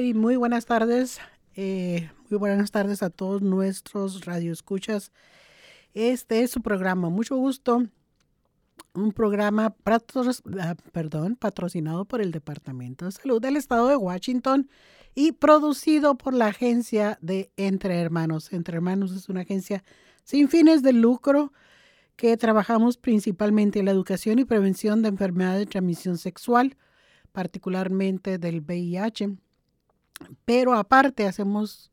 y muy buenas tardes. Eh, muy buenas tardes a todos nuestros radioescuchas. Este es su programa. Mucho gusto. Un programa ah, perdón, patrocinado por el Departamento de Salud del Estado de Washington y producido por la agencia de Entre Hermanos. Entre Hermanos es una agencia sin fines de lucro que trabajamos principalmente en la educación y prevención de enfermedades de transmisión sexual, particularmente del VIH. Pero aparte hacemos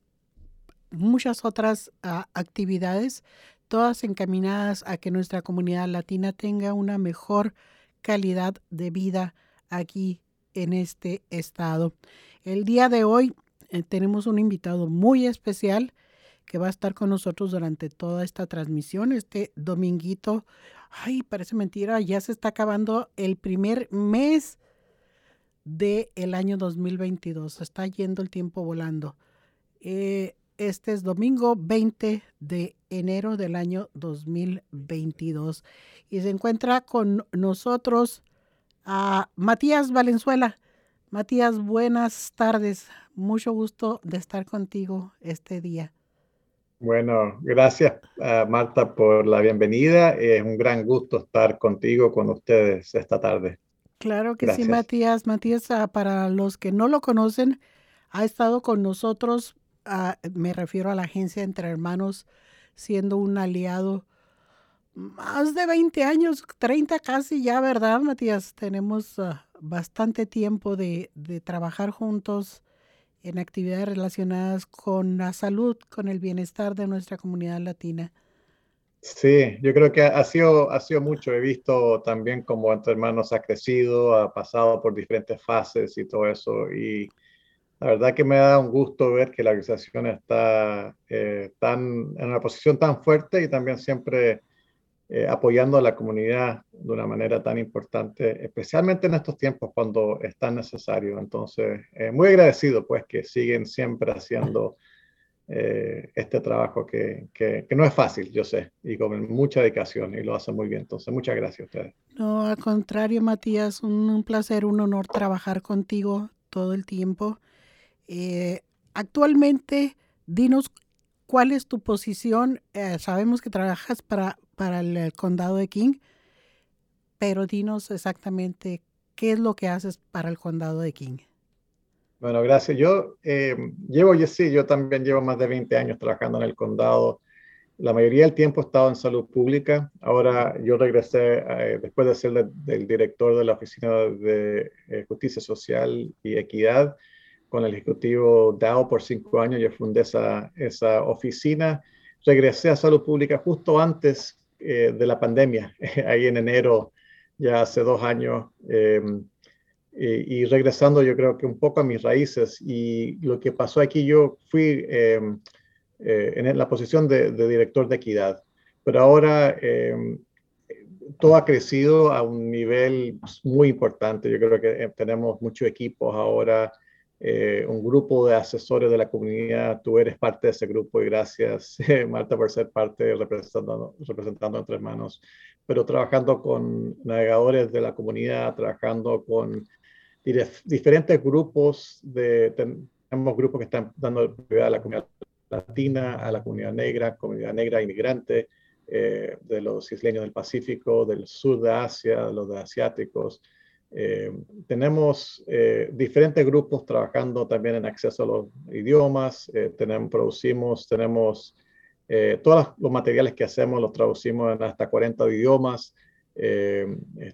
muchas otras ah, actividades, todas encaminadas a que nuestra comunidad latina tenga una mejor calidad de vida aquí en este estado. El día de hoy eh, tenemos un invitado muy especial que va a estar con nosotros durante toda esta transmisión, este dominguito. Ay, parece mentira, ya se está acabando el primer mes del el año 2022. Está yendo el tiempo volando. Eh, este es domingo 20 de enero del año 2022. Y se encuentra con nosotros a Matías Valenzuela. Matías, buenas tardes. Mucho gusto de estar contigo este día. Bueno, gracias Marta por la bienvenida. Es un gran gusto estar contigo, con ustedes esta tarde. Claro que sí, Matías. Matías, ah, para los que no lo conocen, ha estado con nosotros, ah, me refiero a la agencia Entre Hermanos, siendo un aliado más de 20 años, 30 casi ya, ¿verdad, Matías? Tenemos ah, bastante tiempo de, de trabajar juntos en actividades relacionadas con la salud, con el bienestar de nuestra comunidad latina. Sí, yo creo que ha sido, ha sido mucho. He visto también cómo Entre Hermanos ha crecido, ha pasado por diferentes fases y todo eso. Y la verdad que me da un gusto ver que la organización está eh, tan, en una posición tan fuerte y también siempre eh, apoyando a la comunidad de una manera tan importante, especialmente en estos tiempos cuando es tan necesario. Entonces, eh, muy agradecido pues que siguen siempre haciendo eh, este trabajo que, que, no es fácil, yo sé, y con mucha dedicación y lo hace muy bien. Entonces, muchas gracias a ustedes. No, al contrario, Matías, un, placer, un honor trabajar contigo todo el tiempo. Eh, actualmente, dinos cuál es tu posición. Eh, sabemos que trabajas para, para el condado de King, pero dinos exactamente qué es lo que haces para el condado de King. Bueno, gracias. Yo eh, llevo, sí, yo también llevo más de 20 años trabajando en el condado. La mayoría del tiempo he estado en salud pública. Ahora yo regresé, eh, después de ser el director de la Oficina de eh, Justicia Social y Equidad con el Ejecutivo DAO por cinco años. Yo fundé esa, esa oficina. Regresé a salud pública justo antes de la pandemia, ahí en enero, ya hace dos años. Eh, y regresando yo creo que un poco a mis raíces y lo que pasó aquí, yo fui em, eh, en la posición de, director de equidad, pero ahora em, todo ha crecido a un nivel muy importante. Yo creo que eh, tenemos muchos equipos ahora, un grupo de asesores de la comunidad. Tú eres parte de ese grupo y gracias, Marta, por ser parte representando, representando entre manos, pero trabajando con navegadores de la comunidad, trabajando con diferentes grupos, de, tenemos grupos que están dando prioridad a la comunidad latina, a la comunidad negra, comunidad negra inmigrante, eh, de los isleños del Pacífico, del sur de Asia, de los de asiáticos. Eh, tenemos eh, diferentes grupos trabajando también en acceso a los idiomas, tenemos, producimos, tenemos todos los materiales que hacemos, los traducimos en hasta 40 idiomas, eh,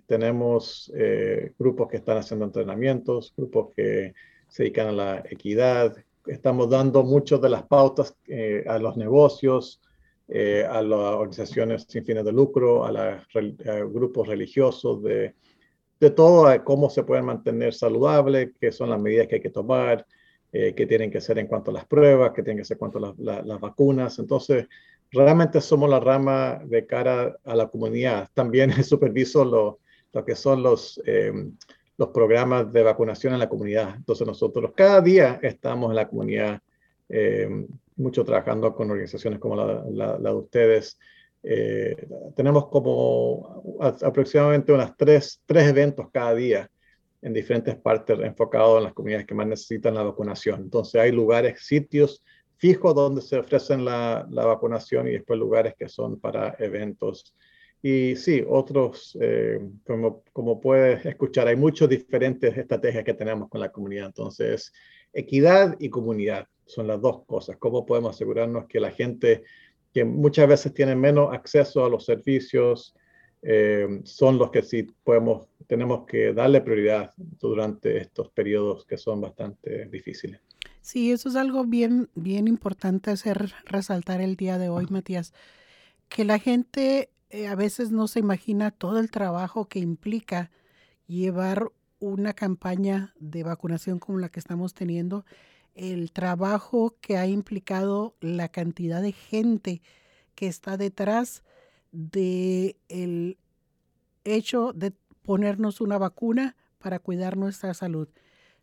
tenemos eh, grupos que están haciendo entrenamientos, grupos que se dedican a la equidad. Estamos dando muchas de las pautas eh, a los negocios, a las organizaciones sin fines de lucro, a los grupos religiosos, de, de todo, cómo se pueden mantener saludables, qué son las medidas que hay que tomar, qué tienen que hacer en cuanto a las pruebas, qué tienen que hacer en cuanto a las vacunas. Entonces, realmente somos la rama de cara a la comunidad. También superviso lo, lo que son los, eh, los programas de vacunación en la comunidad. Entonces nosotros cada día estamos en la comunidad, eh, mucho trabajando con organizaciones como la, de ustedes. Eh, tenemos como aproximadamente unas tres, tres eventos cada día en diferentes partes enfocados en las comunidades que más necesitan la vacunación. Entonces hay lugares, sitios fijos donde se ofrecen la, la vacunación y después lugares que son para eventos. Y sí, otros, eh, como, como puedes escuchar, hay muchas diferentes estrategias que tenemos con la comunidad. Entonces, equidad y comunidad son las dos cosas. ¿Cómo podemos asegurarnos que la gente que muchas veces tiene menos acceso a los servicios eh, son los que sí podemos, tenemos que darle prioridad durante estos periodos que son bastante difíciles? Sí, eso es algo bien, bien importante hacer resaltar el día de hoy, Matías, que la gente eh, a veces no se imagina todo el trabajo que implica llevar una campaña de vacunación como la que estamos teniendo, el trabajo que ha implicado la cantidad de gente que está detrás de el hecho de ponernos una vacuna para cuidar nuestra salud.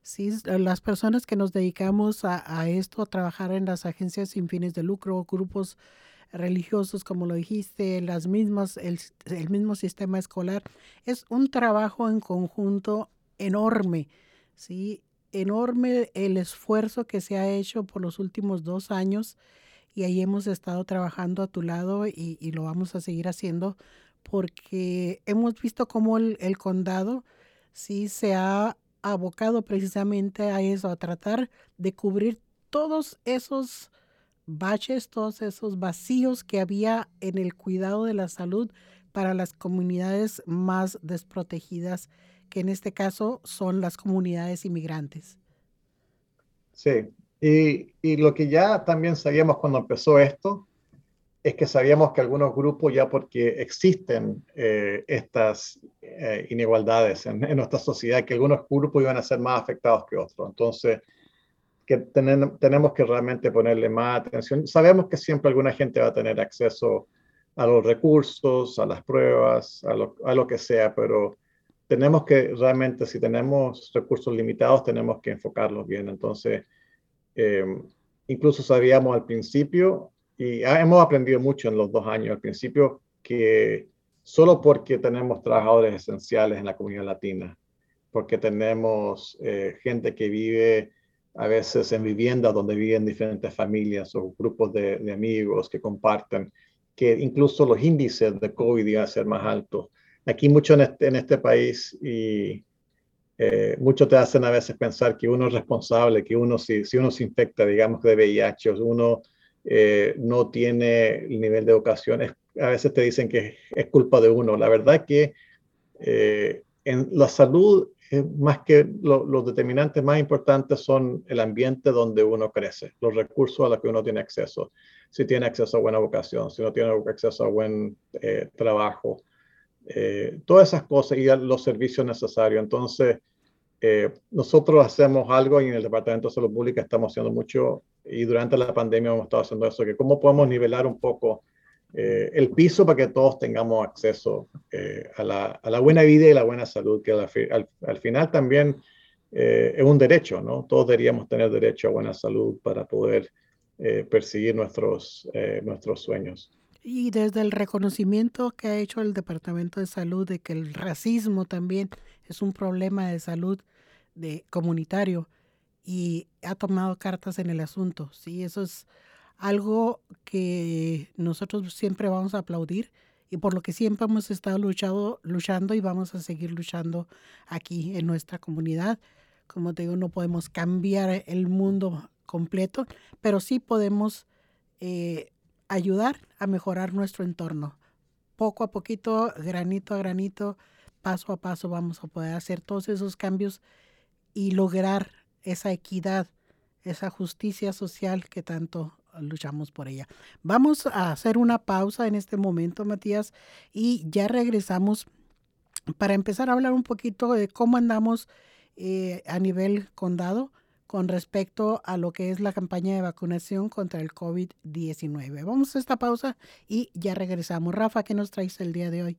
Sí, las personas que nos dedicamos a, esto, a trabajar en las agencias sin fines de lucro, grupos religiosos, como lo dijiste, las mismas, el, el mismo sistema escolar, es un trabajo en conjunto enorme, ¿sí? Enorme el esfuerzo que se ha hecho por los últimos dos años y ahí hemos estado trabajando a tu lado y, y lo vamos a seguir haciendo porque hemos visto cómo el, el condado sí se ha abocado precisamente a eso, a tratar de cubrir todos esos baches, todos esos vacíos que había en el cuidado de la salud para las comunidades más desprotegidas, que en este caso son las comunidades inmigrantes. Sí, y, y lo que ya también sabíamos cuando empezó esto, es que sabíamos que algunos grupos, ya porque existen eh, estas eh, inigualdades en, nuestra sociedad, que algunos grupos iban a ser más afectados que otros. Entonces, que tenemos que realmente ponerle más atención. Sabemos que siempre alguna gente va a tener acceso a los recursos, a las pruebas, a lo, a lo que sea, pero tenemos que realmente, si tenemos recursos limitados, tenemos que enfocarlos bien. Entonces, eh, incluso sabíamos al principio y hemos aprendido mucho en los dos años al principio que solo porque tenemos trabajadores esenciales en la comunidad latina, porque tenemos eh, gente que vive a veces en viviendas donde viven diferentes familias o grupos de, amigos que comparten, que incluso los índices de COVID iban a ser más altos. Aquí mucho en este, en este país y eh, mucho te hacen a veces pensar que uno es responsable, que uno si, si uno se infecta, digamos, de VIH, uno eh, no tiene el nivel de educación, a veces te dicen que es culpa de uno. La verdad es que eh, en la salud, más que los determinantes más importantes son el ambiente donde uno crece, los recursos a los que uno tiene acceso, si tiene acceso a buena educación, si no tiene acceso a buen eh, trabajo, todas esas cosas y los servicios necesarios. Entonces, nosotros hacemos algo y en el Departamento de Salud Pública estamos haciendo mucho y durante la pandemia hemos estado haciendo eso, que cómo podemos nivelar un poco eh, el piso para que todos tengamos acceso eh, a, la, a, la, buena vida y la buena salud, que al, al, final también eh, es un derecho, ¿no? Todos deberíamos tener derecho a buena salud para poder perseguir nuestros, nuestros sueños. Y desde el reconocimiento que ha hecho el Departamento de Salud de que el racismo también es un problema de salud de, comunitario, y ha tomado cartas en el asunto. Sí, eso es algo que nosotros siempre vamos a aplaudir y por lo que siempre hemos estado luchado, luchando y vamos a seguir luchando aquí en nuestra comunidad. Como te digo, no podemos cambiar el mundo completo, pero sí podemos eh, ayudar a mejorar nuestro entorno. Poco a poquito, granito a granito, paso a paso vamos a poder hacer todos esos cambios y lograr esa equidad, esa justicia social que tanto luchamos por ella. Vamos a hacer una pausa en este momento, Matías, y ya regresamos para empezar a hablar un poquito de cómo andamos eh, a nivel condado con respecto a lo que es la campaña de vacunación contra el COVID-19. Vamos a esta pausa y ya regresamos. Rafa, ¿qué nos traes el día de hoy?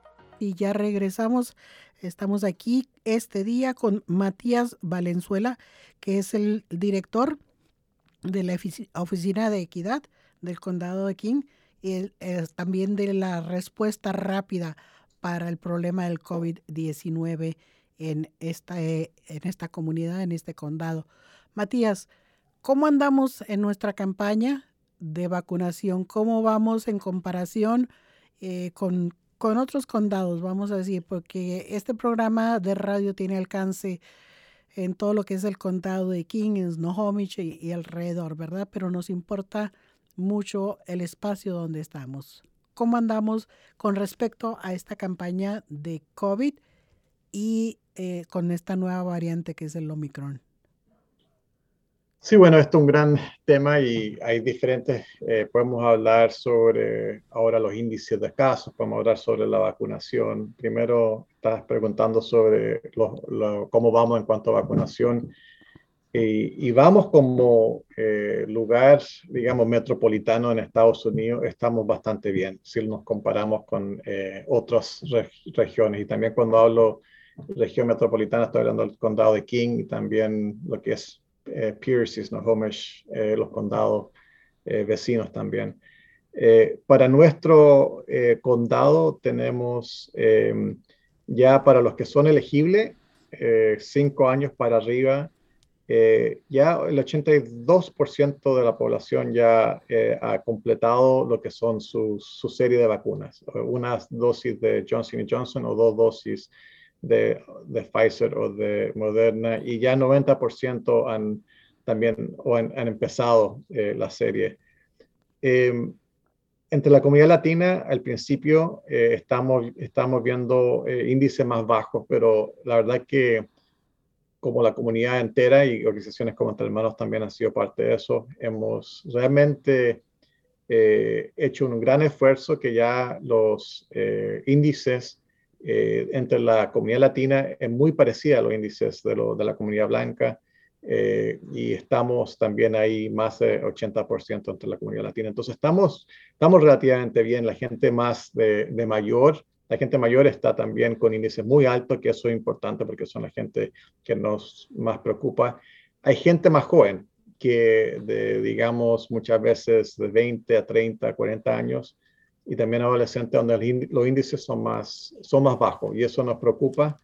Y ya regresamos. Estamos aquí este día con Matías Valenzuela, que es el director de la Oficina de Equidad del Condado de King y también de la respuesta rápida para el problema del COVID-19 en esta, eh, en esta comunidad, en este condado. Matías, ¿cómo andamos en nuestra campaña de vacunación? ¿Cómo vamos en comparación eh, con, con otros condados, vamos a decir? Porque este programa de radio tiene alcance en todo lo que es el condado de King, Snohomish y, y alrededor, ¿verdad? Pero nos importa mucho el espacio donde estamos cómo andamos con respecto a esta campaña de COVID y eh, con esta nueva variante que es el Omicron. Sí, bueno, esto es un gran tema y hay diferentes, eh, podemos hablar sobre ahora los índices de casos, podemos hablar sobre la vacunación. Primero, estás preguntando sobre cómo vamos en cuanto a vacunación. Y, vamos como eh, lugar, digamos, metropolitano en Estados Unidos, estamos bastante bien si nos comparamos con eh, otras regiones. Y también cuando hablo región metropolitana, estoy hablando del condado de King y también lo que es eh, Pierce, Snohomish, eh, los condados eh, vecinos también. para nuestro condado tenemos ya para los que son elegibles, cinco años para arriba, eh, ya el 82% de la población ya eh, ha completado lo que son su, su, serie de vacunas, una dosis de Johnson Johnson o dos dosis de, de Pfizer o de Moderna y ya 90% han también o han, empezado eh, la serie. Em, entre la comunidad latina, al principio estamos, estamos viendo índices más bajos, pero la verdad que como la comunidad entera y organizaciones como Entre Hermanos también han sido parte de eso, hemos realmente eh, hecho un gran esfuerzo que ya los eh, índices eh, entre la comunidad latina es muy parecida a los índices de, la comunidad blanca y estamos también ahí más de 80% entre la comunidad latina. Entonces estamos, estamos relativamente bien. La gente más de, de mayor la gente mayor está también con índices muy altos, que eso es importante porque son la gente que nos más preocupa. Hay gente más joven, que de, digamos, muchas veces de 20 a 30, 40 años, y también adolescentes donde los índices son más, son más bajos, y eso nos preocupa.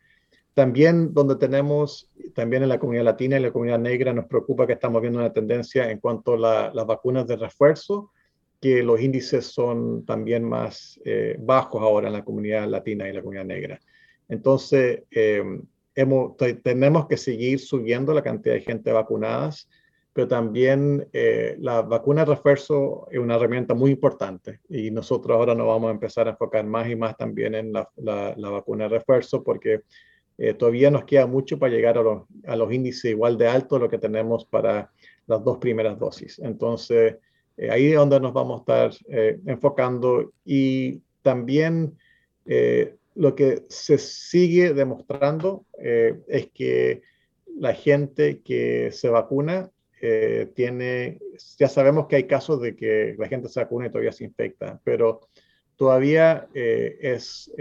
También donde tenemos, también en la comunidad latina y la comunidad negra, nos preocupa que estamos viendo una tendencia en cuanto a las vacunas de refuerzo, que los índices son también más eh, bajos ahora en la comunidad latina y la comunidad negra. Entonces, eh, tenemos que seguir subiendo la cantidad de gente vacunadas, pero también eh, la vacuna de refuerzo es una herramienta muy importante y nosotros ahora nos vamos a empezar a enfocar más y más también en la, la, vacuna de refuerzo porque todavía nos queda mucho para llegar a los, a los índices igual de altos lo que tenemos para las dos primeras dosis. Entonces, eh, ahí es donde nos vamos a estar eh, enfocando y también eh, lo que se sigue demostrando es que la gente que se vacuna tiene, ya sabemos que hay casos de que la gente se vacuna y todavía se infecta, pero todavía es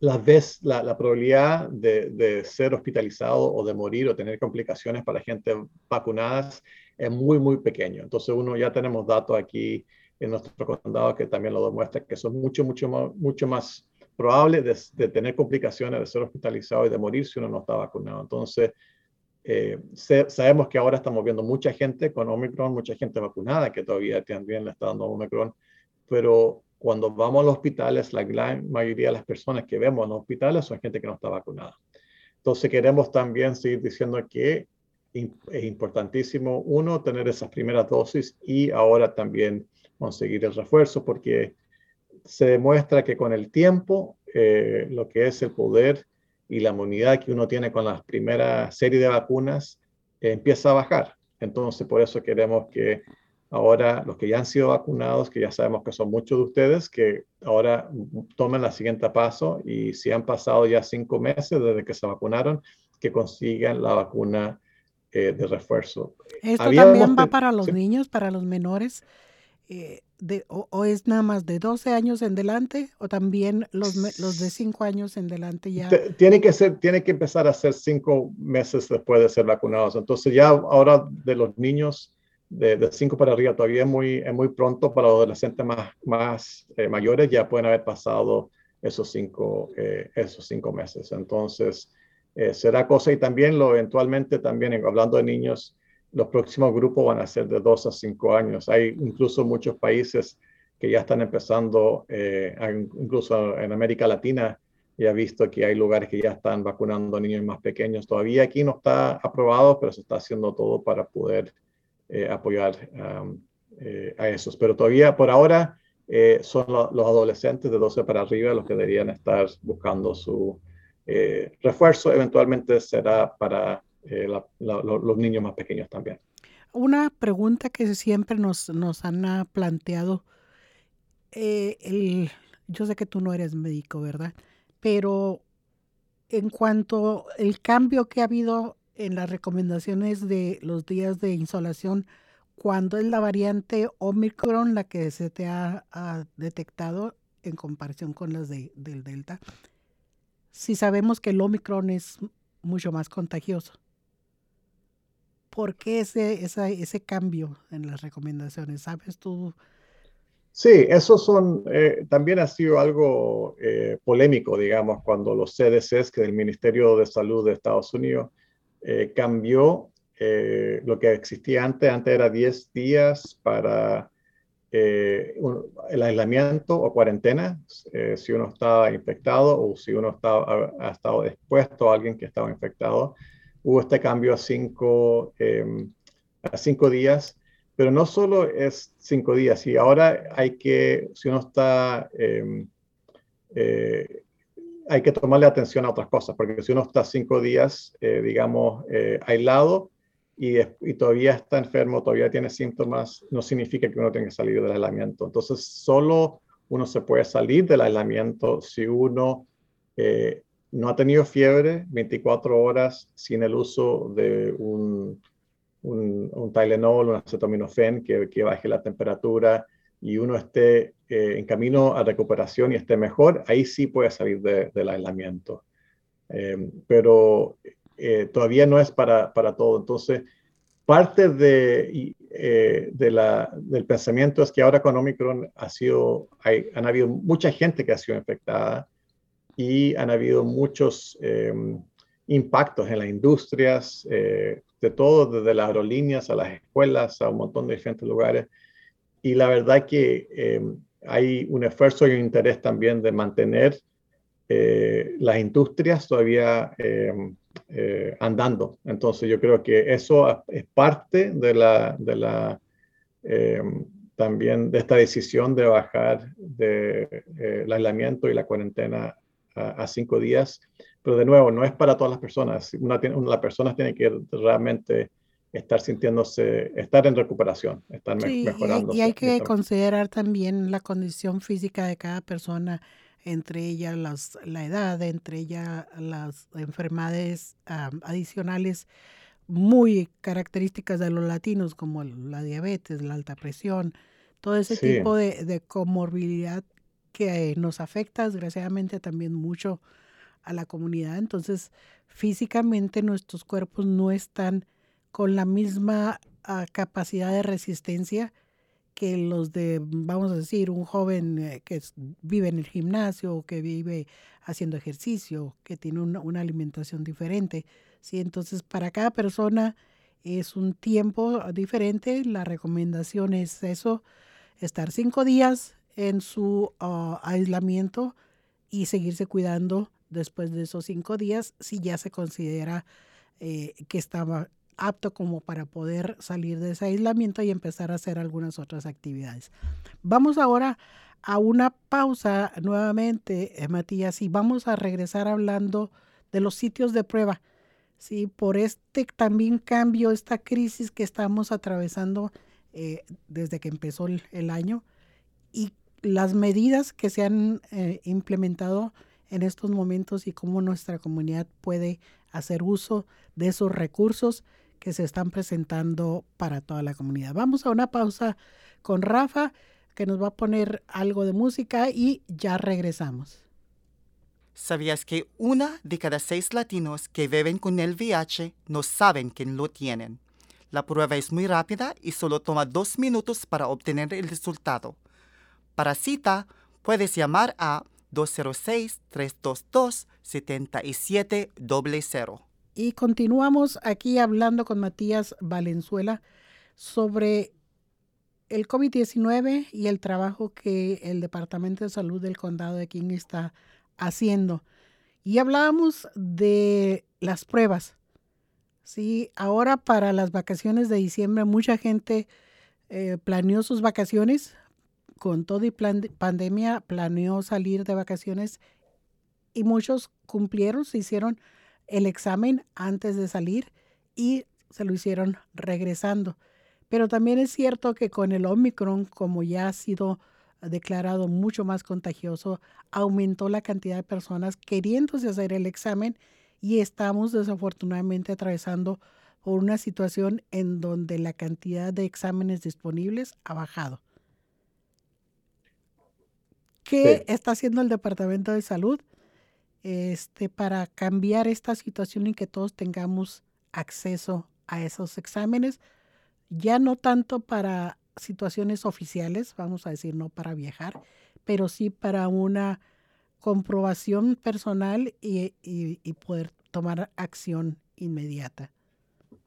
la, vez, la, probabilidad de, de, ser hospitalizado o de morir o tener complicaciones para la gente vacunadas es muy, muy pequeño. Entonces, uno ya tenemos datos aquí en nuestro condado que también lo demuestra que son mucho, mucho, más, mucho más probable de, tener complicaciones, de ser hospitalizado y de morir si uno no está vacunado. Entonces, eh, sabemos que ahora estamos viendo mucha gente con Omicron, mucha gente vacunada que todavía también le está dando Omicron, pero cuando vamos a los hospitales, la gran mayoría de las personas que vemos en los hospitales son gente que no está vacunada. Entonces queremos también seguir diciendo que es importantísimo, uno, tener esas primeras dosis y ahora también conseguir el refuerzo, porque se demuestra que con el tiempo, eh, lo que es el poder y la inmunidad que uno tiene con las primeras series de vacunas eh, empieza a bajar. Entonces, por eso queremos que ahora los que ya han sido vacunados, que ya sabemos que son muchos de ustedes, que ahora tomen la siguiente paso y si han pasado ya cinco meses desde que se vacunaron, que consigan la vacuna eh, de refuerzo. ¿Esto también va para los niños, para los menores? Eh, o, es nada más de 12 años en delante o también los, de 5 años en delante ya? Tiene que, ser, tiene que empezar a ser 5 meses después de ser vacunados. Entonces ya ahora de los niños de 5 para arriba todavía es muy, es muy pronto para los adolescentes más, más eh, mayores, ya pueden haber pasado esos 5 eh, esos cinco meses. Entonces será cosa y también lo eventualmente también hablando de niños los próximos grupos van a ser de 2 a 5 años. Hay incluso muchos países que ya están empezando, eh, incluso en América Latina, ya he visto que hay lugares que ya están vacunando niños más pequeños. Todavía aquí no está aprobado, pero se está haciendo todo para poder eh, apoyar eh, a esos. Pero todavía por ahora son los adolescentes de 12 para arriba los que deberían estar buscando su refuerzo. Eventualmente será para eh, los niños más pequeños también. Una pregunta que siempre nos, nos han ah, planteado, eh, el, yo sé que tú no eres médico, ¿verdad? Pero en cuanto al cambio que ha habido en las recomendaciones de los días de insolación, cuando es la variante Omicron la que se te ha, detectado en comparación con las de, del Delta, si sabemos que el Omicron es mucho más contagioso. ¿Por qué ese, ese cambio en las recomendaciones? ¿Sabes tú? Sí, eso son, eh, también ha sido algo eh, polémico, digamos, cuando los CDCs, que el Ministerio de Salud de Estados Unidos, eh, cambió lo que existía antes, antes era 10 días para el aislamiento o cuarentena, si uno estaba infectado o si uno estaba, ha estado expuesto a alguien que estaba infectado hubo este cambio a cinco, em, a cinco días, pero no solo es cinco días, y ahora hay que, si uno está, em, eh, hay que tomarle atención a otras cosas, porque si uno está cinco días, eh, digamos, eh, aislado y, y, todavía está enfermo, todavía tiene síntomas, no significa que uno tenga que salir del aislamiento. Entonces, solo uno se puede salir del aislamiento si uno no ha tenido fiebre 24 horas sin el uso de un, un, un Tylenol, un acetaminofén que, que, baje la temperatura y uno esté eh, en camino a recuperación y esté mejor, ahí sí puede salir del aislamiento. Em, pero eh, todavía no es para, para todo. Entonces, parte de, eh, de la, del pensamiento es que ahora con Omicron ha sido, hay, han habido mucha gente que ha sido infectada y han habido muchos em, impactos en las industrias, eh, de todo, desde las aerolíneas a las escuelas, a un montón de diferentes lugares. Y la verdad que em, hay un esfuerzo y un interés también de mantener eh, las industrias todavía em, eh, andando. Entonces yo creo que eso es parte de la, de la también de esta decisión de bajar de, el aislamiento y la cuarentena a, cinco días. Pero de nuevo, no es para todas las personas. Una, una, las personas tienen que realmente estar sintiéndose, estar en recuperación, estar mejorando. Y hay que considerar también la condición física de cada persona, entre ellas las, la edad, entre ellas las enfermedades adicionales muy características de los latinos, como la diabetes, la alta presión, todo ese tipo de, de comorbilidad que nos afecta desgraciadamente también mucho a la comunidad. Entonces, físicamente nuestros cuerpos no están con la misma ah, capacidad de resistencia que los de, vamos a decir, un joven eh, que vive en el gimnasio, que vive haciendo ejercicio, que tiene una, una, alimentación diferente. ¿sí? Entonces, para cada persona es un tiempo diferente. La recomendación es eso, estar cinco días en su ah, aislamiento y seguirse cuidando después de esos cinco días si ya se considera eh, que estaba apto como para poder salir de ese aislamiento y empezar a hacer algunas otras actividades. Vamos ahora a una pausa nuevamente, eh, Matías, y vamos a regresar hablando de los sitios de prueba. Sí, por este también cambio, esta crisis que estamos atravesando eh, desde que empezó el, año y las medidas que se han eh, implementado en estos momentos y cómo nuestra comunidad puede hacer uso de esos recursos que se están presentando para toda la comunidad. Vamos a una pausa con Rafa, que nos va a poner algo de música y ya regresamos. ¿Sabías que una de cada seis latinos que viven con el VIH no saben que lo tienen? La prueba es muy rápida y solo toma dos minutos para obtener el resultado. Para cita, puedes llamar a 206-322-7700. Y continuamos aquí hablando con Matías Valenzuela sobre el COVID-19 y el trabajo que el Departamento de Salud del Condado de King está haciendo. Y hablábamos de las pruebas. Sí, ahora para las vacaciones de diciembre mucha gente eh, planeó sus vacaciones. Con todo y pandemia planeó salir de vacaciones y muchos cumplieron, se hicieron el examen antes de salir y se lo hicieron regresando. Pero también es cierto que con el Omicron, como ya ha sido declarado mucho más contagioso, aumentó la cantidad de personas queriéndose hacer el examen y estamos desafortunadamente atravesando por una situación en donde la cantidad de exámenes disponibles ha bajado. ¿Qué está haciendo el Departamento de Salud este, para cambiar esta situación y que todos tengamos acceso a esos exámenes? Ya no tanto para situaciones oficiales, vamos a decir, no para viajar, pero sí para una comprobación personal y, poder tomar acción inmediata.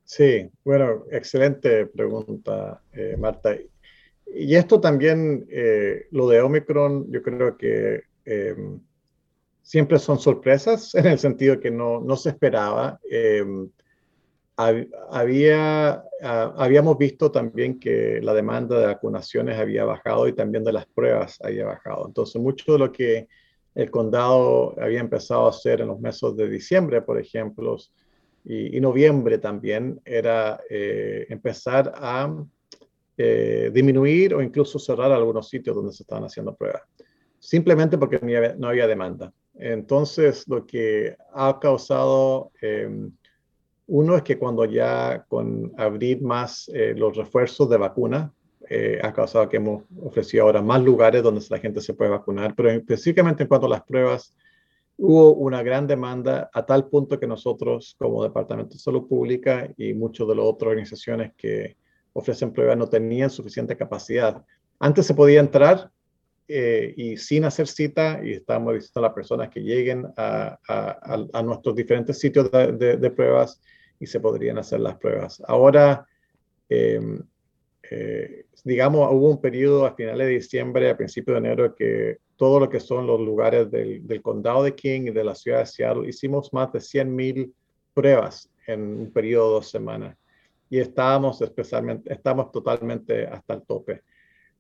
Sí, bueno, excelente pregunta, eh, Marta. Y esto también, eh, lo de Omicron, yo creo que em, siempre son sorpresas en el sentido que no, no se esperaba. Em, había, ah, habíamos visto también que la demanda de vacunaciones había bajado y también de las pruebas había bajado. Entonces, mucho de lo que el condado había empezado a hacer en los meses de diciembre, por ejemplo, y, noviembre también, era eh, empezar a eh, disminuir o incluso cerrar algunos sitios donde se estaban haciendo pruebas, simplemente porque no había, demanda. Entonces, lo que ha causado... Em, uno es que cuando ya con abrir más eh, los refuerzos de vacuna, eh, ha causado que hemos ofrecido ahora más lugares donde la gente se puede vacunar, pero específicamente en cuanto a las pruebas, hubo una gran demanda a tal punto que nosotros como Departamento de Salud Pública y muchas de las otras organizaciones que ofrecen pruebas no tenían suficiente capacidad. Antes se podía entrar eh, y sin hacer cita y estábamos diciendo a las personas que lleguen a, a, nuestros diferentes sitios de, pruebas y se podrían hacer las pruebas. Ahora, em, eh, digamos, hubo un periodo a finales de diciembre, a principios de enero, que todo lo que son los lugares del, del condado de King y de la ciudad de Seattle, hicimos más de 100.000 pruebas en un periodo de dos semanas. Y estábamos especialmente, estamos totalmente hasta el tope.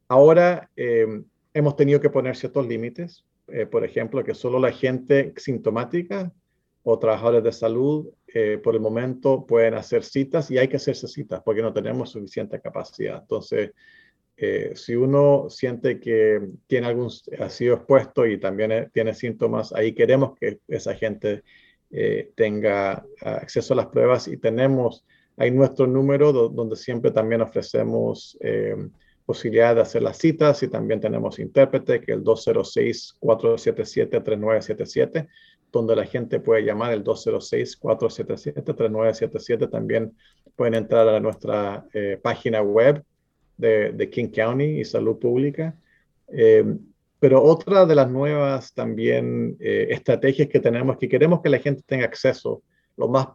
Ahora em, hemos tenido que poner ciertos límites, eh, por ejemplo, que solo la gente sintomática o trabajadores de salud eh, por el momento pueden hacer citas y hay que hacerse citas porque no tenemos suficiente capacidad. Entonces, eh, si uno siente que tiene algún, ha sido expuesto y también eh, tiene síntomas, ahí queremos que esa gente tenga acceso a las pruebas y tenemos ahí nuestro número donde siempre también ofrecemos posibilidad de hacer las citas y también tenemos intérprete que es el 206-477-3977 donde la gente puede llamar el 206-477-3977. También pueden entrar a nuestra eh, página web de, King County y Salud Pública. Eh, pero otra de las nuevas también eh, estrategias que tenemos que queremos que la gente tenga acceso lo más,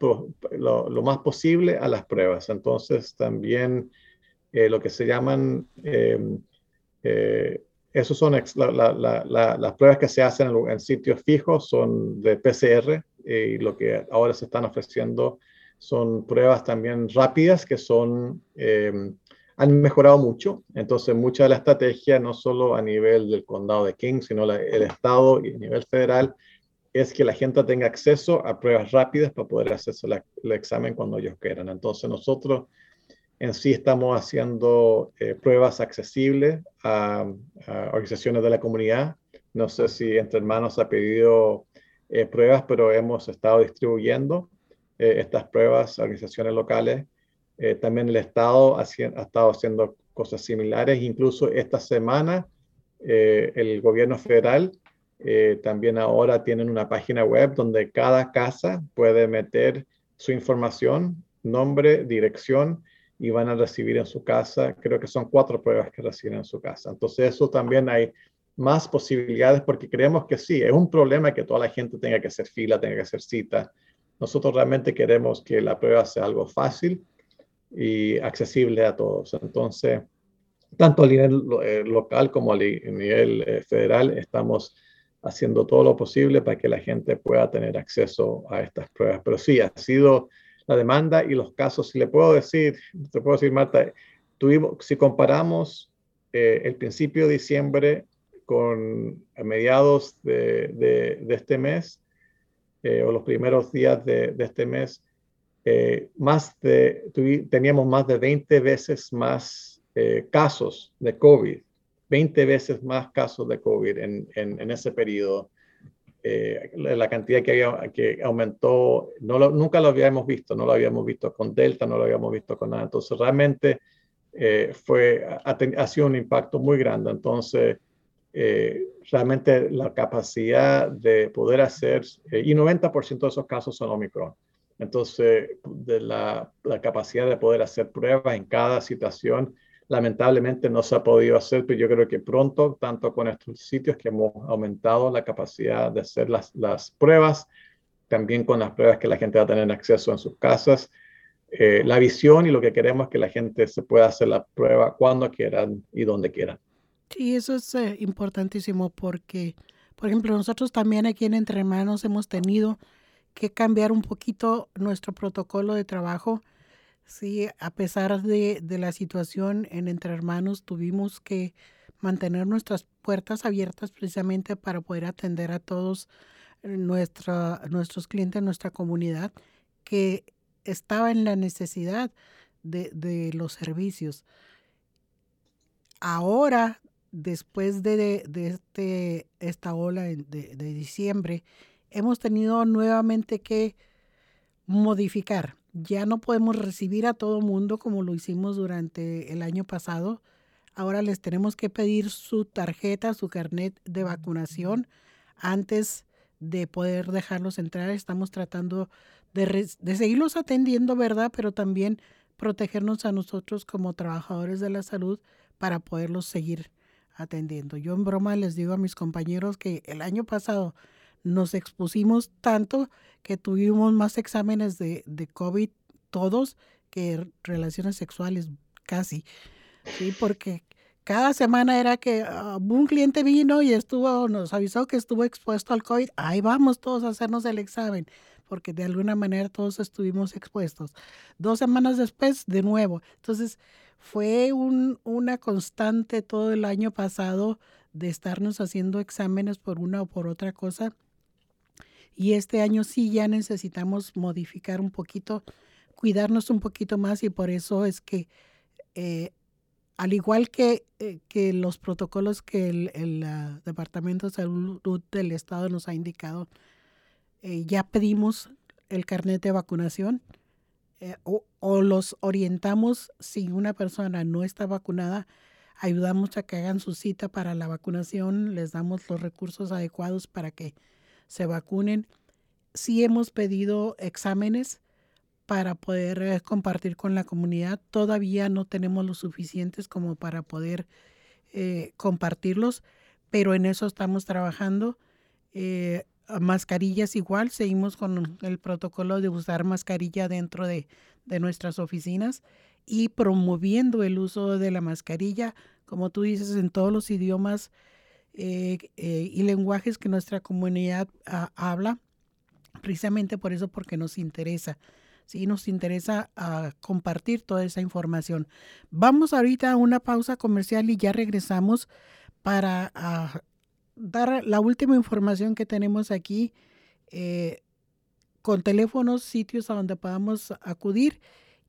lo, más posible a las pruebas. Entonces también lo que se llaman esas son las pruebas que se hacen en, sitios fijos, son de PCR eh, y lo que ahora se están ofreciendo son pruebas también rápidas que son, em, han mejorado mucho. Entonces, mucha de la estrategia, no solo a nivel del condado de King, sino el estado y a nivel federal, es que la gente tenga acceso a pruebas rápidas para poder hacerse el examen cuando ellos quieran. Entonces, nosotros En sí estamos haciendo eh, pruebas accesibles a, organizaciones de la comunidad. No sé si Entre Hermanos ha pedido eh, pruebas, pero hemos estado distribuyendo eh, estas pruebas a organizaciones locales. también el Estado ha, ha, estado haciendo cosas similares. Incluso esta semana el gobierno federal también ahora tienen una página web donde cada casa puede meter su información, nombre, dirección y van a recibir en su casa, creo que son cuatro pruebas que reciben en su casa. Entonces eso también hay más posibilidades porque creemos que sí, es un problema que toda la gente tenga que hacer fila, tenga que hacer cita. Nosotros realmente queremos que la prueba sea algo fácil y accesible a todos. Entonces, tanto a nivel eh, local como a nivel eh, federal, estamos haciendo todo lo posible para que la gente pueda tener acceso a estas pruebas. Pero sí, ha sido la demanda y los casos. Si le puedo decir, te puedo decir, Marta, si comparamos eh, el principio de diciembre con a mediados de, este mes eh, o los primeros días de, este mes, eh, más de, teníamos más de 20 veces más casos de COVID, 20 veces más casos de COVID en, ese periodo. Eh, la cantidad que, había, que aumentó, no nunca lo habíamos visto, no lo habíamos visto con Delta, no lo habíamos visto con nada. Entonces, realmente eh, fue, ha, sido un impacto muy grande. Entonces, eh, realmente la capacidad de poder hacer, y 90% de esos casos son Omicron. Entonces, la, la, capacidad de poder hacer pruebas en cada situación lamentablemente no se ha podido hacer, pero yo creo que pronto, tanto con estos sitios que hemos aumentado la capacidad de hacer las, pruebas, también con las pruebas que la gente va a tener acceso en sus casas, eh, la visión y lo que queremos es que la gente se pueda hacer la prueba cuando quieran y donde quieran. Sí, eso es eh, importantísimo porque, por ejemplo, nosotros también aquí en Entre Hermanos hemos tenido que cambiar un poquito nuestro protocolo de trabajo Sí, a pesar de, de, la situación en Entre Hermanos, tuvimos que mantener nuestras puertas abiertas precisamente para poder atender a todos eh, nuestra, nuestros clientes, nuestra comunidad, que estaba en la necesidad de, de los servicios. Ahora, después de, de este, esta ola de, de diciembre, hemos tenido nuevamente que modificar ya no podemos recibir a todo mundo como lo hicimos durante el año pasado. Ahora les tenemos que pedir su tarjeta, su carnet de vacunación antes de poder dejarlos entrar. Estamos tratando de, de seguirlos atendiendo, ¿verdad? Pero también protegernos a nosotros como trabajadores de la salud para poderlos seguir atendiendo. Yo en broma les digo a mis compañeros que el año pasado nos expusimos tanto que tuvimos más exámenes de, de COVID todos que relaciones sexuales casi, ¿sí? Porque cada semana era que uh, un cliente vino y estuvo, nos avisó que estuvo expuesto al COVID, ahí vamos todos a hacernos el examen, porque de alguna manera todos estuvimos expuestos. Dos semanas después, de nuevo. Entonces, fue un, una constante todo el año pasado de estarnos haciendo exámenes por una o por otra cosa y este año sí ya necesitamos modificar un poquito, cuidarnos un poquito más y por eso es que, eh, al igual que, eh, que, los protocolos que el, el ah, Departamento de Salud del Estado nos ha indicado, eh, ya pedimos el carnet de vacunación o, o los orientamos si una persona no está vacunada ayudamos a que hagan su cita para la vacunación, les damos los recursos adecuados para que se vacunen. Sí hemos pedido exámenes para poder eh, compartir con la comunidad. Todavía no tenemos los suficientes como para poder eh, compartirlos, pero en eso estamos trabajando. Eh, mascarillas igual, seguimos con el protocolo de usar mascarilla dentro de, de nuestras oficinas y promoviendo el uso de la mascarilla, como tú dices, en todos los idiomas eh, eh, y lenguajes que nuestra comunidad ah, habla, precisamente por eso, porque nos interesa. Sí, nos interesa ah, compartir toda esa información. Vamos ahorita a una pausa comercial y ya regresamos para ah, dar la última información que tenemos aquí eh, con teléfonos, sitios a donde podamos acudir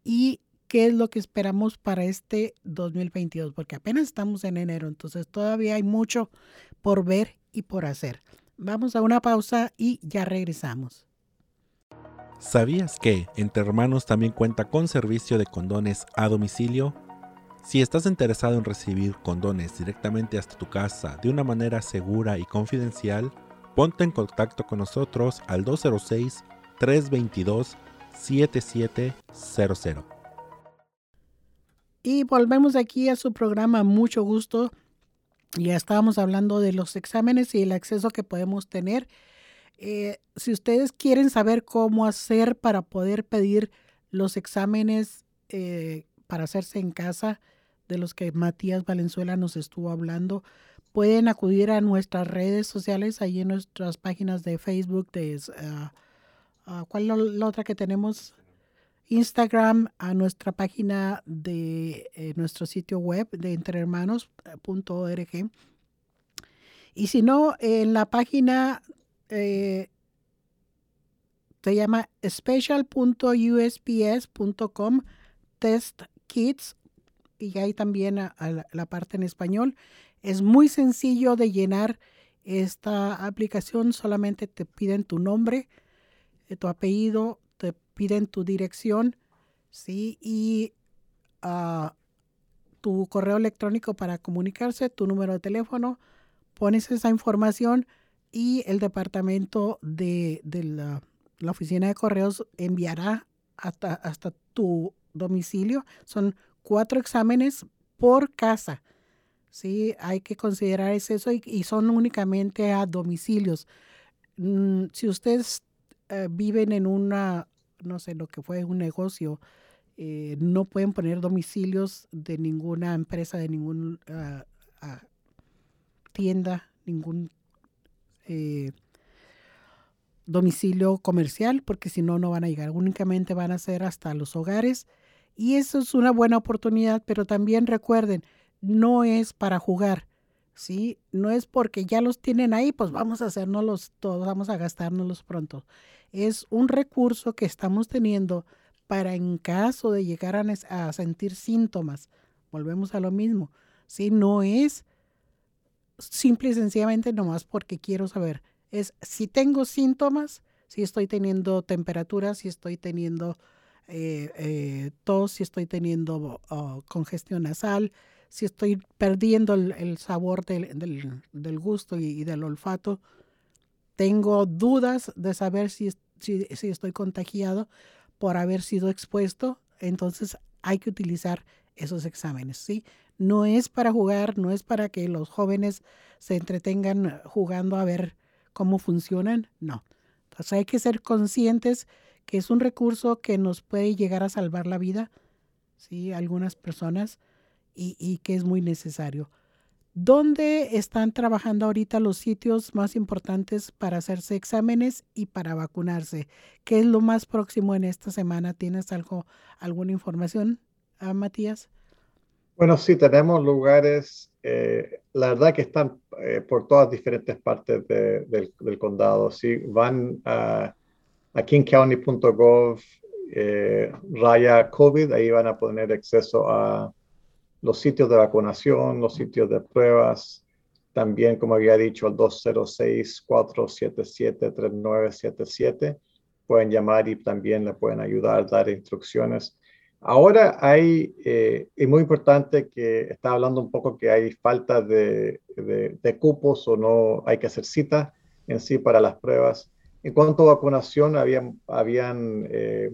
y qué es lo que esperamos para este 2022, porque apenas estamos en enero, entonces todavía hay mucho por ver y por hacer. Vamos a una pausa y ya regresamos. ¿Sabías que Entre Hermanos también cuenta con servicio de condones a domicilio? Si estás interesado en recibir condones directamente hasta tu casa de una manera segura y confidencial, ponte en contacto con nosotros al 206-322-7700. Y volvemos aquí a su programa Mucho Gusto. Ya estábamos hablando de los exámenes y el acceso que podemos tener. Eh, si ustedes quieren saber cómo hacer para poder pedir los exámenes eh, para hacerse en casa, de los que Matías Valenzuela nos estuvo hablando, pueden acudir a nuestras redes sociales, ahí en nuestras páginas de Facebook, de, ah, ¿cuál es la otra que tenemos? Instagram, a nuestra página de eh, nuestro sitio web de entrehermanos.org. Y si no, en la página eh, se llama special.usps.com test kits y hay también la, parte en español. Es muy sencillo de llenar esta aplicación, solamente te piden tu nombre, eh, tu apellido, piden tu dirección, ¿sí? Y ah, tu correo electrónico para comunicarse, tu número de teléfono, pones esa información y el departamento de, la, la, oficina de correos enviará hasta, hasta tu domicilio. Son cuatro exámenes por casa. Sí, hay que considerar eso y, son únicamente a domicilios. Mm, si ustedes eh, viven en una, no sé, lo que fue un negocio, eh, no pueden poner domicilios de ninguna empresa, de ninguna ah, ah, tienda, ningún eh, domicilio comercial, porque si no, no van a llegar. Únicamente van a ser hasta los hogares y eso es una buena oportunidad, pero también recuerden, no es para jugar, ¿sí? No es porque ya los tienen ahí, pues vamos a hacernos todos, vamos a gastárnoslos pronto. Es un recurso que estamos teniendo para en caso de llegar a, sentir síntomas, volvemos a lo mismo, ¿sí? No es simple y sencillamente nomás porque quiero saber, es si tengo síntomas, si estoy teniendo temperatura, si estoy teniendo eh, eh, tos, si estoy teniendo oh, congestión nasal, si estoy perdiendo el, sabor del, del, gusto y, del olfato. Tengo dudas de saber si, si, si estoy contagiado por haber sido expuesto. Entonces hay que utilizar esos exámenes, ¿sí? No es para jugar, no es para que los jóvenes se entretengan jugando a ver cómo funcionan, no. Entonces hay que ser conscientes que es un recurso que nos puede llegar a salvar la vida, ¿sí? Algunas personas, y, que es muy necesario. ¿Dónde están trabajando ahorita los sitios más importantes para hacerse exámenes y para vacunarse? ¿Qué es lo más próximo en esta semana? ¿Tienes algo, alguna información, ah, Matías? Bueno, sí, tenemos lugares, eh, la verdad que están eh, por todas diferentes partes del, del, condado. Sí, van a a kingcounty.gov eh, raya COVID, ahí van a poner acceso a los sitios de vacunación, los sitios de pruebas, también, como había dicho, al 206-477-3977. Pueden llamar y también le pueden ayudar, dar instrucciones. Ahora hay, eh, es muy importante que está hablando un poco que hay falta de, de, de cupos o no hay que hacer cita en sí para las pruebas. En cuanto a vacunación, habían, habían, eh,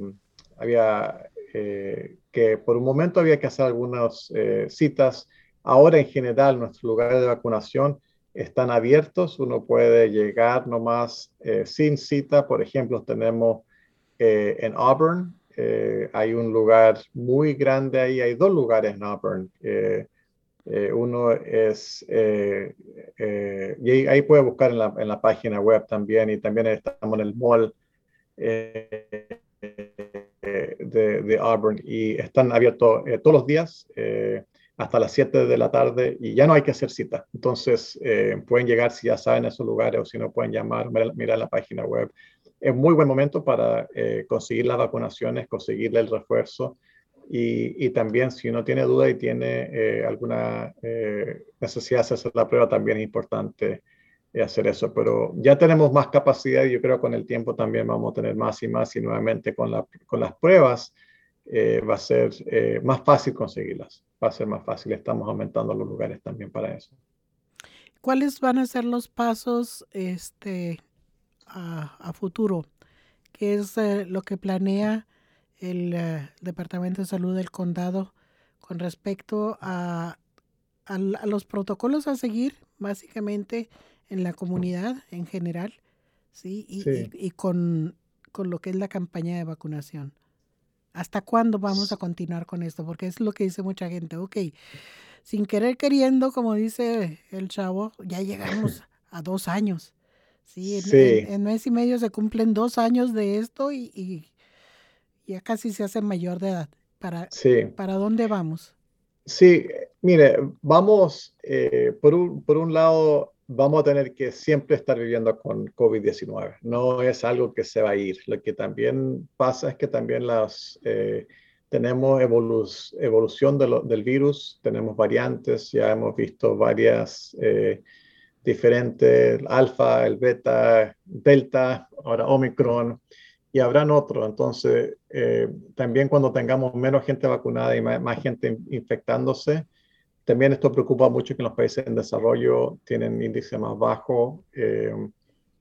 había eh, que por un momento había que hacer algunas eh, citas. Ahora, en general, nuestros lugares de vacunación están abiertos. Uno puede llegar nomás sin cita. Por ejemplo, tenemos en Auburn, hay un lugar muy grande ahí. Hay dos lugares en Auburn. Eh, uno es, eh, eh, y ahí puede buscar en la, en la, página web también, y también estamos en el mall de, de, Auburn, y están abiertos todos los días hasta las 7 de la tarde, y ya no hay que hacer cita. Entonces, pueden llegar si ya saben esos lugares, o si no pueden llamar, mirar la página web. Es muy buen momento para conseguir las vacunaciones, conseguirle el refuerzo Y, también si uno tiene duda y tiene eh, alguna eh, necesidad de hacer la prueba, también es importante hacer eso. Pero ya tenemos más capacidad y yo creo que con el tiempo también vamos a tener más y más y nuevamente con, la, con las pruebas va a ser más fácil conseguirlas. Va a ser más fácil. Estamos aumentando los lugares también para eso. ¿Cuáles van a ser los pasos este, a, futuro? ¿Qué es eh, lo que planea el eh, Departamento de Salud del Condado con respecto a, los protocolos a seguir, básicamente en la comunidad en general, ¿sí? Y, con, con, lo que es la campaña de vacunación. ¿Hasta cuándo vamos a continuar con esto? Porque es lo que dice mucha gente. Ok, sin querer queriendo, como dice el chavo, ya llegamos a dos años. Sí, en, mes y medio se cumplen dos años de esto y, ya casi se hace mayor de edad. ¿Para, ¿para dónde vamos? Sí, mire, vamos, eh, por, un, por un lado, vamos a tener que siempre estar viviendo con COVID-19. No es algo que se va a ir. Lo que también pasa es que también las... Eh, tenemos evolución del virus, tenemos variantes, ya hemos visto varias eh, diferentes, alfa, el beta, delta, ahora omicron, y habrán otros. Entonces, eh, también cuando tengamos menos gente vacunada y más, gente infectándose, también esto preocupa mucho que los países en desarrollo tienen índice más bajo eh,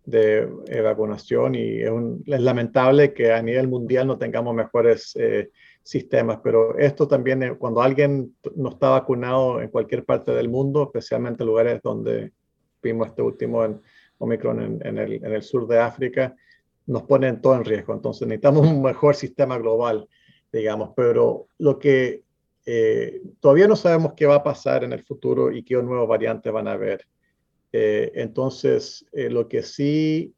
de vacunación y es, es, lamentable que a nivel mundial no tengamos mejores sistemas, pero esto también, cuando alguien no está vacunado en cualquier parte del mundo, especialmente en lugares donde vimos este último en Omicron en, el, en el, sur de África, nos ponen todo en riesgo. Entonces necesitamos un mejor sistema global, digamos, pero lo que eh, todavía no sabemos qué va a pasar en el futuro y qué nuevos variantes van a haber. Eh, entonces, eh, lo que sí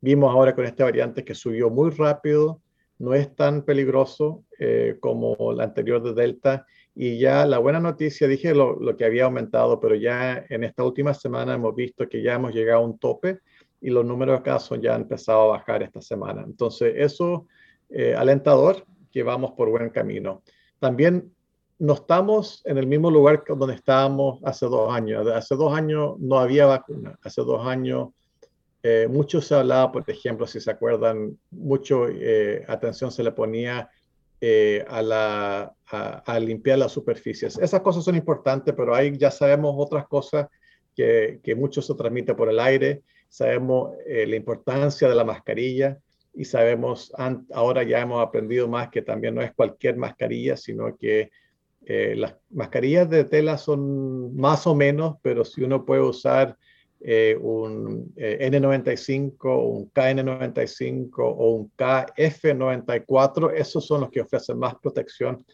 vimos ahora con esta variante que subió muy rápido, no es tan peligroso como la anterior de Delta. Y ya la buena noticia, dije lo, que había aumentado, pero ya en esta última semana hemos visto que ya hemos llegado a un tope y los números de casos ya han empezado a bajar esta semana. Entonces, eso alentador que vamos por buen camino. También no estamos en el mismo lugar que donde estábamos hace dos años. Hace dos años no había vacuna. Hace dos años eh, mucho se hablaba, por ejemplo, si se acuerdan, mucho eh, atención se le ponía eh, a, limpiar las superficies. Esas cosas son importantes, pero ahí ya sabemos otras cosas que, que mucho se transmite por el aire. Sabemos la importancia de la mascarilla y sabemos, ahora ya hemos aprendido más que también no es cualquier mascarilla, sino que las mascarillas de tela son más o menos, pero si uno puede usar eh, un eh, N95, un KN95 o un KF94, esos son los que ofrecen más protección.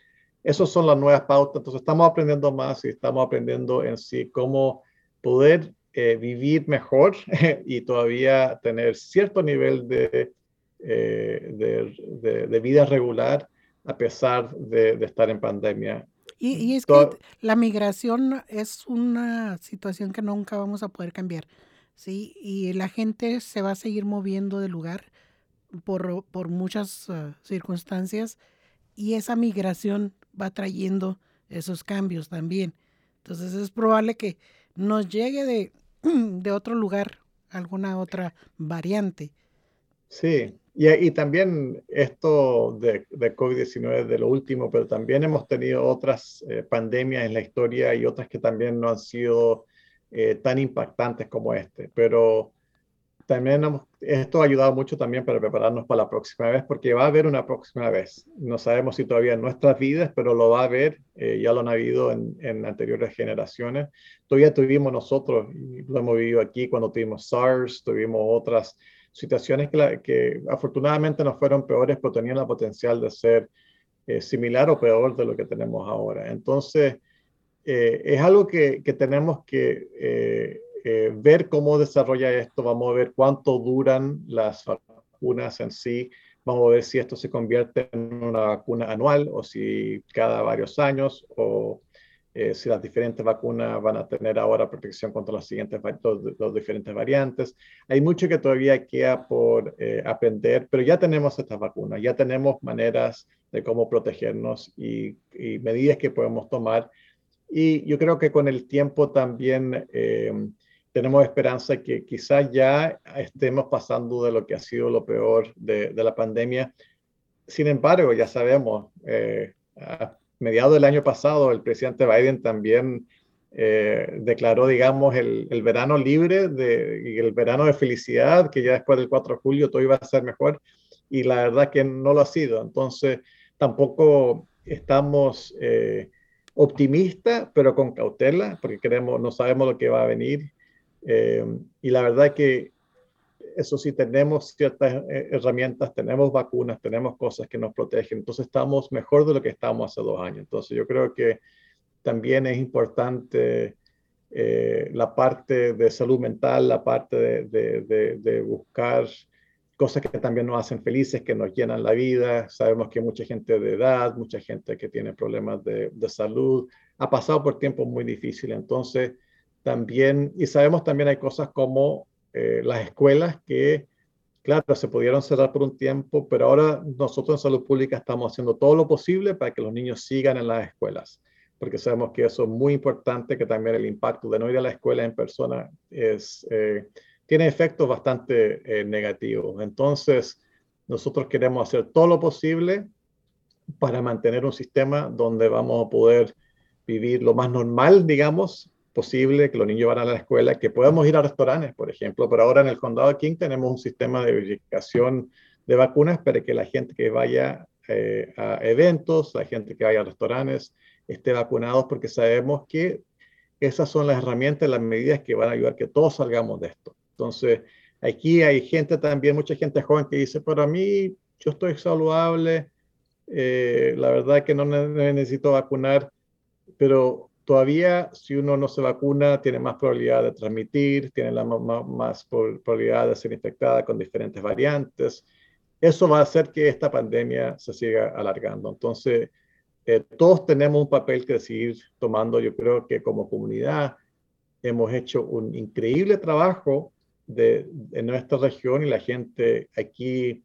Esos son las nuevas pautas. Entonces estamos aprendiendo más y estamos aprendiendo en sí cómo poder eh, vivir mejor y todavía tener cierto nivel de, de, de, vida regular a pesar de, estar en pandemia. Y, es que la migración es una situación que nunca vamos a poder cambiar, ¿sí? Y la gente se va a seguir moviendo de lugar por, por muchas ah, circunstancias y esa migración va trayendo esos cambios también. Entonces es probable que nos llegue de, de otro lugar alguna otra variante. Sí, y, también esto de, de COVID-19 de lo último, pero también hemos tenido otras eh, pandemias en la historia y otras que también no han sido eh, tan impactantes como este. Pero también esto ha ayudado mucho también para prepararnos para la próxima vez, porque va a haber una próxima vez. No sabemos si todavía en nuestras vidas, pero lo va a haber, eh, ya lo han habido en, en, anteriores generaciones. Todavía tuvimos nosotros, lo hemos vivido aquí cuando tuvimos SARS, tuvimos otras situaciones que, que, afortunadamente no fueron peores, pero tenían la potencial de ser eh, similar o peor de lo que tenemos ahora. Entonces, eh, es algo que, que tenemos que eh, ver cómo desarrolla esto, vamos a ver cuánto duran las vacunas en sí, vamos a ver si esto se convierte en una vacuna anual o si cada varios años o eh, si las diferentes vacunas van a tener ahora protección contra las siguientes, los, diferentes variantes. Hay mucho que todavía queda por eh, aprender, pero ya tenemos estas vacunas, ya tenemos maneras de cómo protegernos y, medidas que podemos tomar. Y yo creo que con el tiempo también eh, tenemos esperanza que quizás ya estemos pasando de lo que ha sido lo peor de, de la pandemia. Sin embargo, ya sabemos, mediados del año pasado, el presidente Biden también eh, declaró, digamos, el, el, verano libre de, y el verano de felicidad, que ya después del 4 de julio todo iba a ser mejor, y la verdad que no lo ha sido. Entonces, tampoco estamos eh, optimistas, pero con cautela, porque queremos, no sabemos lo que va a venir. Eh, y la verdad que eso sí, tenemos ciertas eh, herramientas, tenemos vacunas, tenemos cosas que nos protegen, entonces estamos mejor de lo que estábamos hace dos años. Entonces yo creo que también es importante eh, la parte de salud mental, la parte de, buscar cosas que también nos hacen felices, que nos llenan la vida. Sabemos que mucha gente de edad, mucha gente que tiene problemas de, salud, ha pasado por tiempos muy difíciles. Entonces, también, y sabemos también hay cosas como eh, las escuelas que, claro, se pudieron cerrar por un tiempo, pero ahora nosotros en salud pública estamos haciendo todo lo posible para que los niños sigan en las escuelas, porque sabemos que eso es muy importante, que también el impacto de no ir a la escuela en persona es, eh, tiene efectos bastante eh, negativos. Entonces, nosotros queremos hacer todo lo posible para mantener un sistema donde vamos a poder vivir lo más normal, digamos, posible, que los niños van a la escuela, que podamos ir a restaurantes, por ejemplo, pero ahora en el condado de King tenemos un sistema de verificación de vacunas para que la gente que vaya eh, a eventos, la gente que vaya a restaurantes, esté vacunados porque sabemos que esas son las herramientas, las medidas que van a ayudar que todos salgamos de esto. Entonces, aquí hay gente también, mucha gente joven que dice, para mí, yo estoy saludable, eh, la verdad que no necesito vacunar, pero todavía si uno no se vacuna tiene más probabilidad de transmitir, tiene la más, probabilidad de ser infectada con diferentes variantes. Eso va a hacer que esta pandemia se siga alargando. Entonces, eh, todos tenemos un papel que seguir tomando. Yo creo que como comunidad hemos hecho un increíble trabajo de, nuestra región y la gente aquí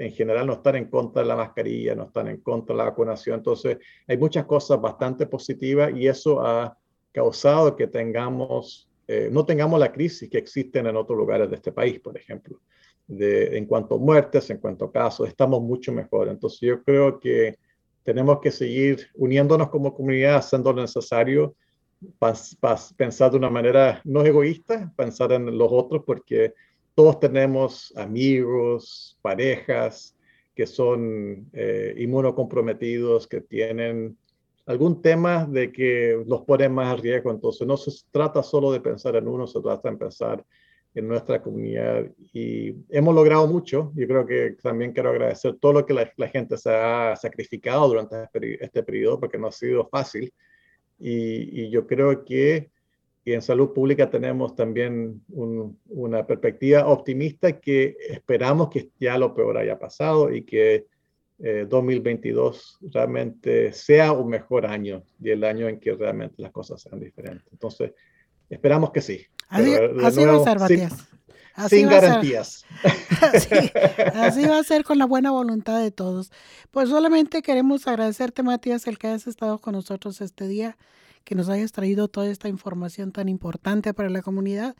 en general no están en contra de la mascarilla, no están en contra de la vacunación. Entonces, hay muchas cosas bastante positivas y eso ha causado que tengamos, eh, no tengamos la crisis que existen en otros lugares de este país, por ejemplo. De, en cuanto a muertes, en cuanto a casos, estamos mucho mejor. Entonces, yo creo que tenemos que seguir uniéndonos como comunidad, haciendo lo necesario pensar de una manera no egoísta, pensar en los otros, porque todos tenemos amigos, parejas que son eh, inmunocomprometidos, que tienen algún tema de que los ponen más a riesgo. Entonces, no se trata solo de pensar en uno, se trata de pensar en nuestra comunidad. Y hemos logrado mucho. Yo creo que también quiero agradecer todo lo que la, la gente se ha sacrificado durante este, este periodo, porque no ha sido fácil y, yo creo que, en salud pública tenemos también una perspectiva optimista que esperamos que ya lo peor haya pasado y que 2022 eh, realmente sea un mejor año y el año en que realmente las cosas sean diferentes. Entonces, esperamos que sí. Así, va a ser, Matías. sin garantías. así, va a ser con la buena voluntad de todos. Pues solamente queremos agradecerte, Matías, el que hayas estado con nosotros este día, que nos hayas traído toda esta información tan importante para la comunidad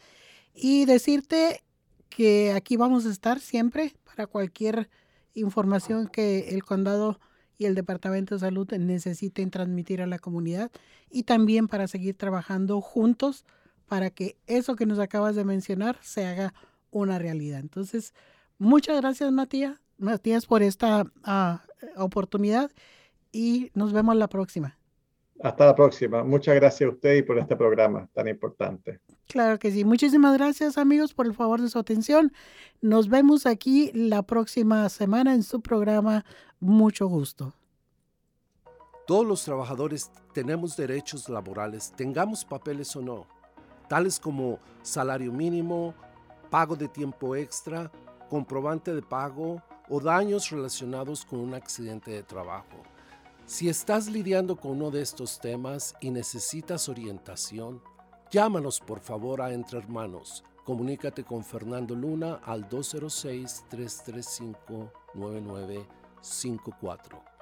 y decirte que aquí vamos a estar siempre para cualquier información que el condado y el Departamento de Salud necesiten transmitir a la comunidad y también para seguir trabajando juntos para que eso que nos acabas de mencionar se haga una realidad. Entonces, muchas gracias Matías, Matías por esta ah, oportunidad y nos vemos la próxima. Hasta la próxima. Muchas gracias a usted y por este programa tan importante. Claro que sí. Muchísimas gracias amigos por el favor de su atención. Nos vemos aquí la próxima semana en su programa. Mucho gusto. Todos los trabajadores tenemos derechos laborales, tengamos papeles o no, tales como salario mínimo, pago de tiempo extra, comprobante de pago o daños relacionados con un accidente de trabajo. Si estás lidiando con uno de estos temas y necesitas orientación, llámanos por favor a Entre Hermanos. Comunícate con Fernando Luna al 206-335-9954.